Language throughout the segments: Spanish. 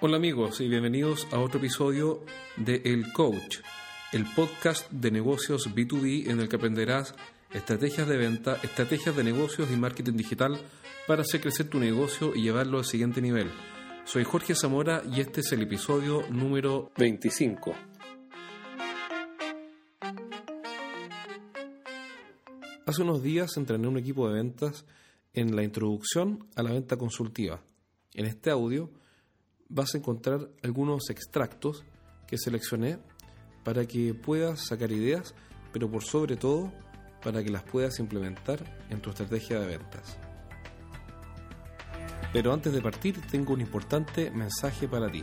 Hola amigos y bienvenidos a otro episodio de El Coach, el podcast de negocios B2B en el que aprenderás estrategias de venta, estrategias de negocios y marketing digital para hacer crecer tu negocio y llevarlo al siguiente nivel. Soy Jorge Zamora y este es el episodio número 25. Hace unos días entrené un equipo de ventas en la introducción a la venta consultiva. En este audio vas a encontrar algunos extractos que seleccioné para que puedas sacar ideas, pero por sobre todo para que las puedas implementar en tu estrategia de ventas. Pero antes de partir tengo un importante mensaje para ti.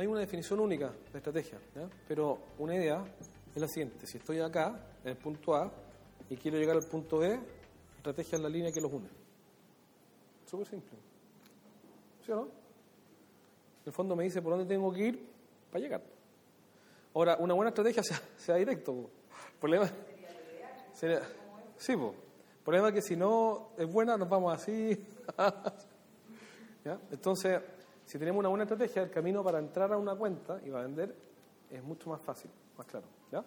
No hay una definición única de estrategia, pero una idea es la siguiente. Si estoy acá, en el punto A, y quiero llegar al punto B, estrategia es la línea que los une. Súper simple. ¿Sí o no? En el fondo me dice por dónde tengo que ir para llegar. Ahora, una buena estrategia sea, sea directo. po. Problema sí, po. problema que si no es buena nos vamos así. Entonces, si tenemos una buena estrategia, el camino para entrar a una cuenta y vender es mucho más fácil, más claro. ¿ya?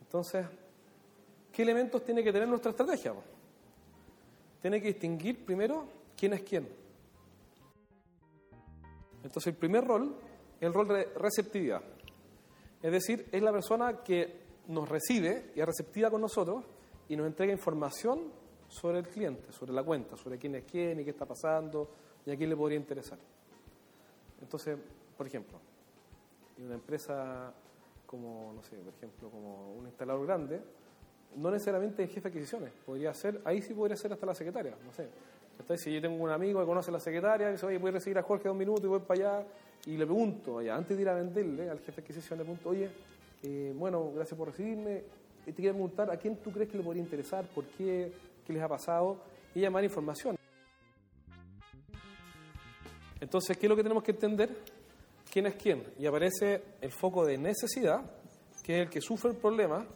Entonces, ¿qué elementos tiene que tener nuestra estrategia? Tiene que distinguir primero quién es quién. Entonces, el primer rol es el rol de receptividad. Es decir, es la persona que nos recibe y es receptiva con nosotros y nos entrega información sobre el cliente, sobre la cuenta, sobre quién es quién y qué está pasando y a quién le podría interesar. Entonces, por ejemplo, una empresa como, no sé, por ejemplo, como un instalador grande, no necesariamente el jefe de adquisiciones, podría ser, ahí sí podría ser hasta la secretaria, no sé. Entonces, si yo tengo un amigo que conoce la secretaria, y dice, oye, voy a recibir a Jorge dos minutos y voy para allá, y le pregunto, allá, antes de ir a venderle al jefe de adquisición, le pregunto, oye, eh, bueno, gracias por recibirme, y te quiero preguntar, ¿a quién tú crees que le podría interesar? ¿Por qué? ¿Qué les ha pasado? Y llamar información. Entonces, ¿qué es lo que tenemos que entender? ¿Quién es quién? Y aparece el foco de necesidad, que es el que sufre el problema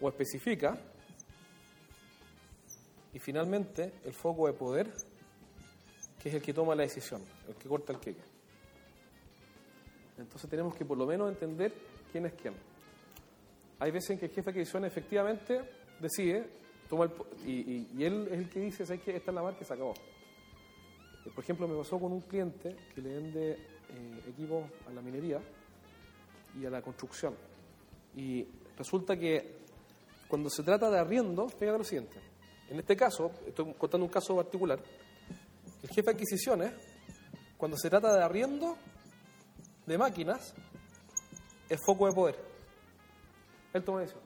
o especifica. Y finalmente, el foco de poder, que es el que toma la decisión, el que corta el queque. Entonces tenemos que por lo menos entender quién es quién. Hay veces en que el jefe de adquisición efectivamente decide, toma el y- y él es el que dice, ¿sabes qué? Esta es la marca y se acabó. Eh, Por ejemplo, me pasó con un cliente que le vende eh, equipos a la minería y a la construcción. Y resulta que cuando se trata de arriendo, fíjate lo siguiente. En este caso, estoy contando un caso particular, el jefe de adquisiciones, cuando se trata de arriendo de máquinas, es foco de poder. Él toma decisión.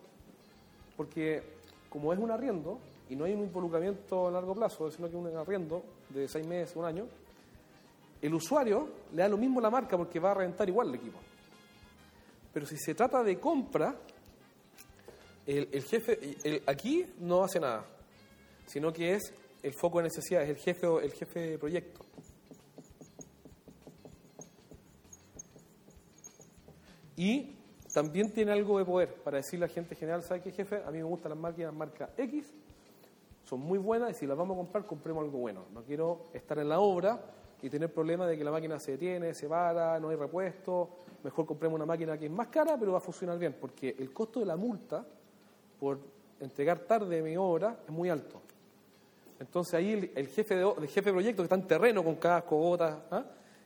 Porque como es un arriendo y no hay un involucramiento a largo plazo, sino que es un arriendo de seis meses, un año, el usuario le da lo mismo la marca porque va a rentar igual el equipo. Pero si se trata de compra, el, el jefe aquí no hace nada, sino que es el foco de necesidad, es el jefe, el jefe de proyecto. Y también tiene algo de poder para decirle a la gente general, ¿sabe qué jefe? A mí me gustan las máquinas marca X, son muy buenas y si las vamos a comprar, compremos algo bueno. No quiero estar en la obra y tener problemas de que la máquina se detiene, se para, no hay repuesto. Mejor compremos una máquina que es más cara, pero va a funcionar bien, porque el costo de la multa por entregar tarde mi obra es muy alto. Entonces ahí el, jefe de, el jefe de proyecto que está en terreno con casco, botas, ¿ah?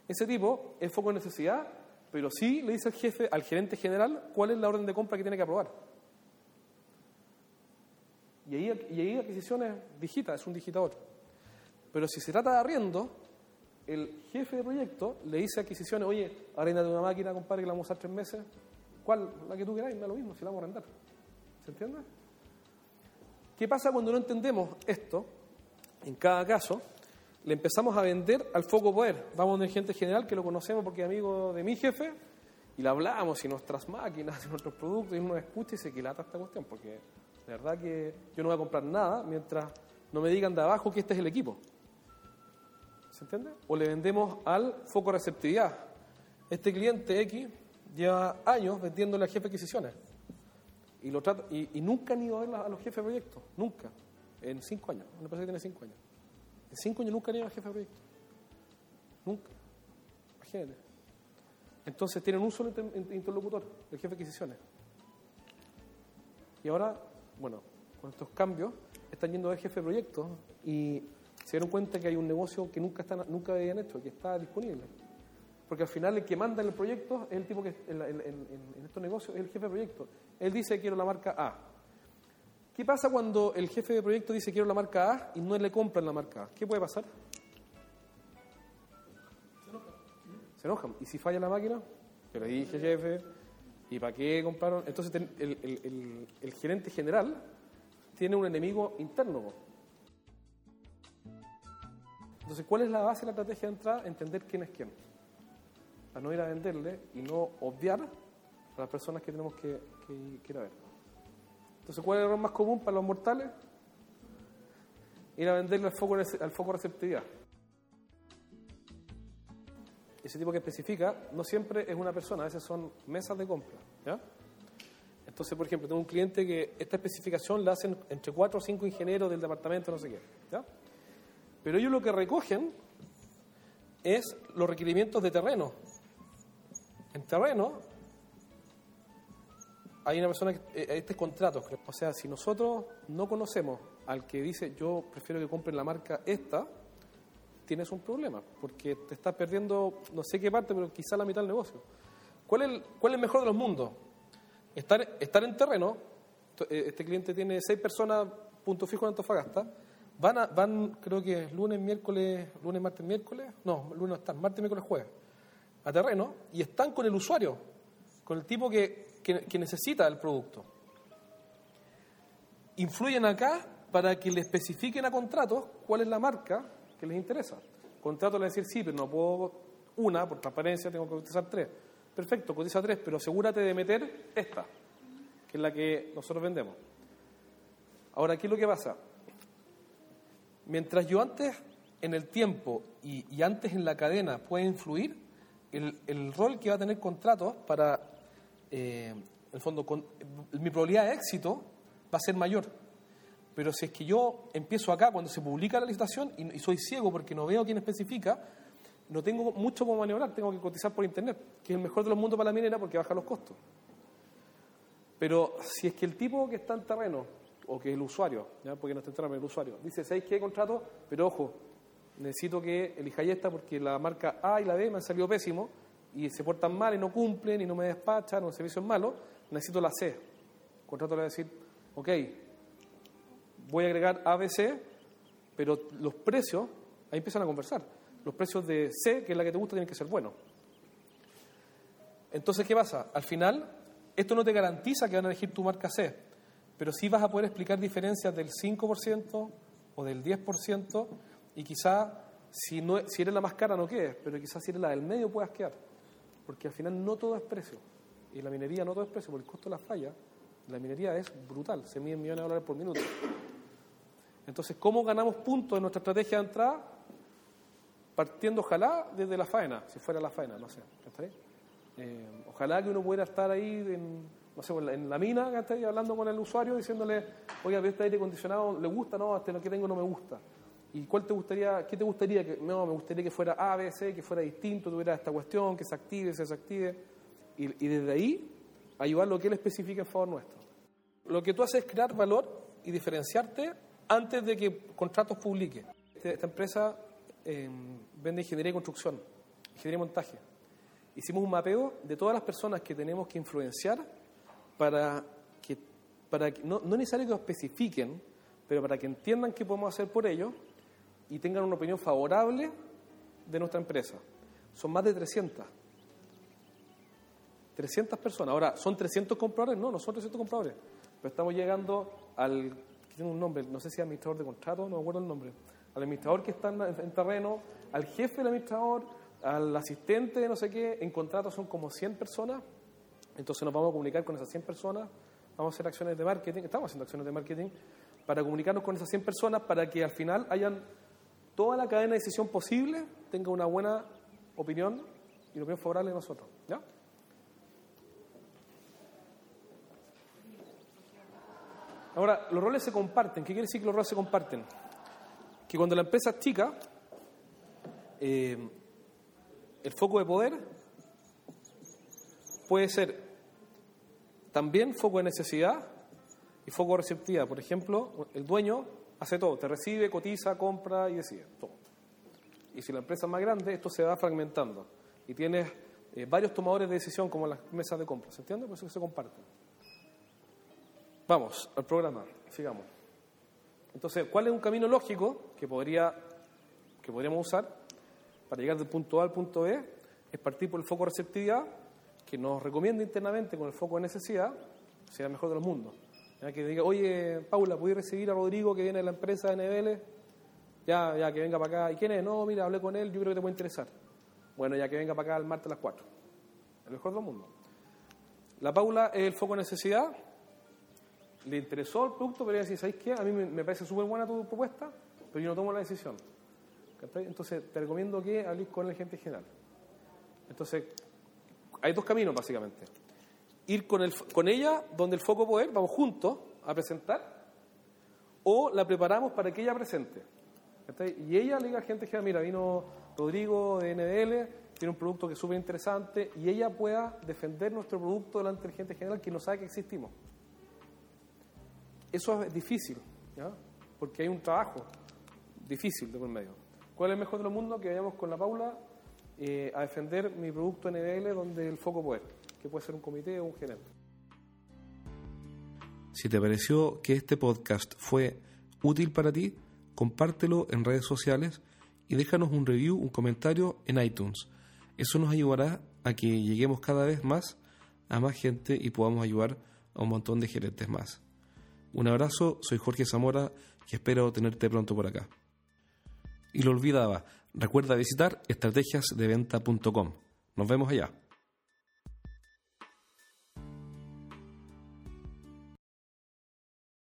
ese tipo es foco de necesidad, pero sí le dice al jefe, al gerente general, cuál es la orden de compra que tiene que aprobar. Y ahí, y ahí adquisiciones digita, es un digitador. Pero si se trata de arriendo, el jefe de proyecto le dice a adquisiciones, oye, arréndate una máquina, compadre, que la vamos a usar tres meses. ¿Cuál? La que tú queráis, da lo mismo, si la vamos a arrendar. ¿Se entiende? ¿Qué pasa cuando no entendemos esto? En cada caso, le empezamos a vender al foco poder. Vamos a gente general que lo conocemos porque es amigo de mi jefe y le hablamos y nuestras máquinas y nuestros productos y uno escucha y se quilata esta cuestión porque de verdad que yo no voy a comprar nada mientras no me digan de abajo que este es el equipo. ¿Se entiende? O le vendemos al foco receptividad. Este cliente X lleva años vendiéndole a jefe de adquisiciones y, lo trata, y, nunca han ido a ver a los jefes de proyecto, nunca, en cinco años, una empresa que tiene cinco años. En cinco años nunca han ido a jefe de proyecto, nunca, imagínate. Entonces tienen un solo interlocutor, el jefe de adquisiciones. Y ahora, bueno, con estos cambios, están yendo a jefe de proyecto y se dieron cuenta que hay un negocio que nunca, están, nunca habían hecho, que está disponible. Porque al final el que manda en el proyecto es el tipo que en, en, estos negocios es el jefe de proyecto. Él dice quiero la marca A. ¿Qué pasa cuando el jefe de proyecto dice quiero la marca A y no le compran la marca A? ¿Qué puede pasar? Se enojan. Se enojan. ¿Y si falla la máquina? Que le dije, jefe. ¿Y para qué compraron? Entonces el, gerente general tiene un enemigo interno. Entonces, ¿cuál es la base de la estrategia de entrada? Entender quién es quién a no ir a venderle y no obviar a las personas que tenemos que, ir a ver. Entonces, ¿cuál es el error más común para los mortales? Ir a venderle al foco, al foco receptividad. Ese tipo que especifica no siempre es una persona, a veces son mesas de compra. ¿ya? Entonces, por ejemplo, tengo un cliente que esta especificación la hacen entre cuatro o cinco ingenieros del departamento, no sé qué. Pero ellos lo que recogen es los requerimientos de terreno en terreno hay una persona que eh, este contrato, o sea, si nosotros no conocemos al que dice yo prefiero que compren la marca esta, tienes un problema, porque te estás perdiendo no sé qué parte, pero quizá la mitad del negocio. ¿Cuál es el, cuál es el mejor de los mundos? Estar, estar en terreno, eh, este cliente tiene seis personas, punto fijo en Antofagasta, van, a, van creo que lunes, miércoles, lunes, martes, miércoles, no, lunes no están, martes, miércoles, jueves a terreno y están con el usuario, con el tipo que, necesita el producto. Influyen acá para que le especifiquen a contratos cuál es la marca les interesa. Contrato le decir, sí, pero no puedo una, por transparencia tengo que cotizar tres. Perfecto, cotiza tres, pero asegúrate de meter esta, que es la que nosotros vendemos. Ahora, ¿qué es lo que pasa? Mientras yo antes en el tiempo y, antes en la cadena pueda influir, el, rol que va a tener contratos para, eh, el fondo, mi probabilidad de éxito va a ser mayor. Pero si es que yo empiezo acá cuando se publica la licitación y, soy ciego porque no veo quién especifica, no tengo mucho como maniobrar, tengo que cotizar por internet, que es el mejor de los mundos para la minera porque baja los costos. Pero si es que el tipo que está en terreno, o que el usuario, ¿ya? porque no está en el usuario, dice, ¿sabéis qué contrato? Pero ojo, necesito que elija esta porque la marca A y la B me han salido pésimo y se portan mal y no cumplen y no me despachan o el servicio es malo, necesito la C. El contrato le va a decir, ok, voy a agregar ABC, pero los precios, ahí empiezan a conversar, los precios de C, que es la que te gusta, tienen que ser buenos. Entonces, ¿qué pasa? Al final, esto no te garantiza que van a elegir tu marca C, pero sí vas a poder explicar diferencias del 5% o del 10% y quizá si, no, si eres la más cara no quedes, pero quizás si eres la del medio puedas quedar. Porque al final no todo es precio. Y la minería no todo es precio, porque el costo de la falla, la minería es brutal, se miden millones de dólares por minuto. Entonces, ¿cómo ganamos puntos en nuestra estrategia de entrada? Partiendo, ojalá, desde la faena, si fuera la faena, no sé. Eh, ojalá que uno pudiera estar ahí en, no sé, en la mina, hablando con el usuario, diciéndole, oiga, este aire acondicionado le gusta? No, este que tengo no me gusta. ¿Y cuál te gustaría, qué te gustaría? que No, me gustaría que fuera A, B, C, que fuera distinto, tuviera esta cuestión, que se active, se desactive. Y, y desde ahí, ayudar lo que él especifica en favor nuestro. Lo que tú haces es crear valor y diferenciarte antes de que contratos publique. Este, esta empresa eh, vende ingeniería y construcción, ingeniería y montaje. Hicimos un mapeo de todas las personas que tenemos que influenciar para que, para que no, no necesario que lo especifiquen, pero para que entiendan qué podemos hacer por ellos y tengan una opinión favorable de nuestra empresa. Son más de 300. 300 personas. Ahora, ¿son 300 compradores? No, no son 300 compradores. Pero estamos llegando al, que tiene un nombre, no sé si administrador de contrato, no me acuerdo el nombre, al administrador que está en, en terreno, al jefe del administrador, al asistente no sé qué, en contrato son como 100 personas, entonces nos vamos a comunicar con esas 100 personas, vamos a hacer acciones de marketing, estamos haciendo acciones de marketing para comunicarnos con esas 100 personas para que al final hayan toda la cadena de decisión posible tenga una buena opinión y una opinión favorable de nosotros. ¿ya? Ahora, los roles se comparten. ¿Qué quiere decir que los roles se comparten? Que cuando la empresa es chica, eh, el foco de poder puede ser también foco de necesidad y foco de receptividad. Por ejemplo, el dueño hace todo, te recibe, cotiza, compra y decide, todo. Y si la empresa es más grande, esto se va fragmentando y tienes eh, varios tomadores de decisión como las mesas de compra, ¿se entiende? Por eso que se comparten. Vamos al programa, sigamos. Entonces, ¿cuál es un camino lógico que, podría, que podríamos usar para llegar del punto A al punto B? Es partir por el foco receptividad, que nos recomienda internamente con el foco de necesidad, el mejor de los mundos. Que diga, oye, Paula, ¿puedes recibir a Rodrigo que viene de la empresa de NBL? Ya, ya, que venga para acá. ¿Y quién es? No, mira, hablé con él, yo creo que te puede interesar. Bueno, ya que venga para acá el martes a las 4. El mejor de los mundos. La Paula es el foco de necesidad, le interesó el producto, pero decía, ¿sabes qué? A mí me, parece súper buena tu propuesta, pero yo no tomo la decisión. Entonces, te recomiendo que hables con el agente general. Entonces, hay dos caminos, básicamente. Ir con, el, con ella, donde el foco poder, vamos juntos a presentar, o la preparamos para que ella presente. Y ella le diga al agente general, mira, vino Rodrigo de NDL, tiene un producto que es súper interesante, y ella pueda defender nuestro producto delante del agente general que no sabe que existimos. Eso es difícil, ¿ya? porque hay un trabajo difícil de por medio. ¿Cuál es el mejor de los mundos? Que vayamos con la Paula eh, a defender mi producto NBL donde el foco puede, que puede ser un comité o un gerente. Si te pareció que este podcast fue útil para ti, compártelo en redes sociales y déjanos un review, un comentario en iTunes. Eso nos ayudará a que lleguemos cada vez más a más gente y podamos ayudar a un montón de gerentes más. Un abrazo, soy Jorge Zamora y espero tenerte pronto por acá. Y lo olvidaba, recuerda visitar estrategiasdeventa.com. Nos vemos allá.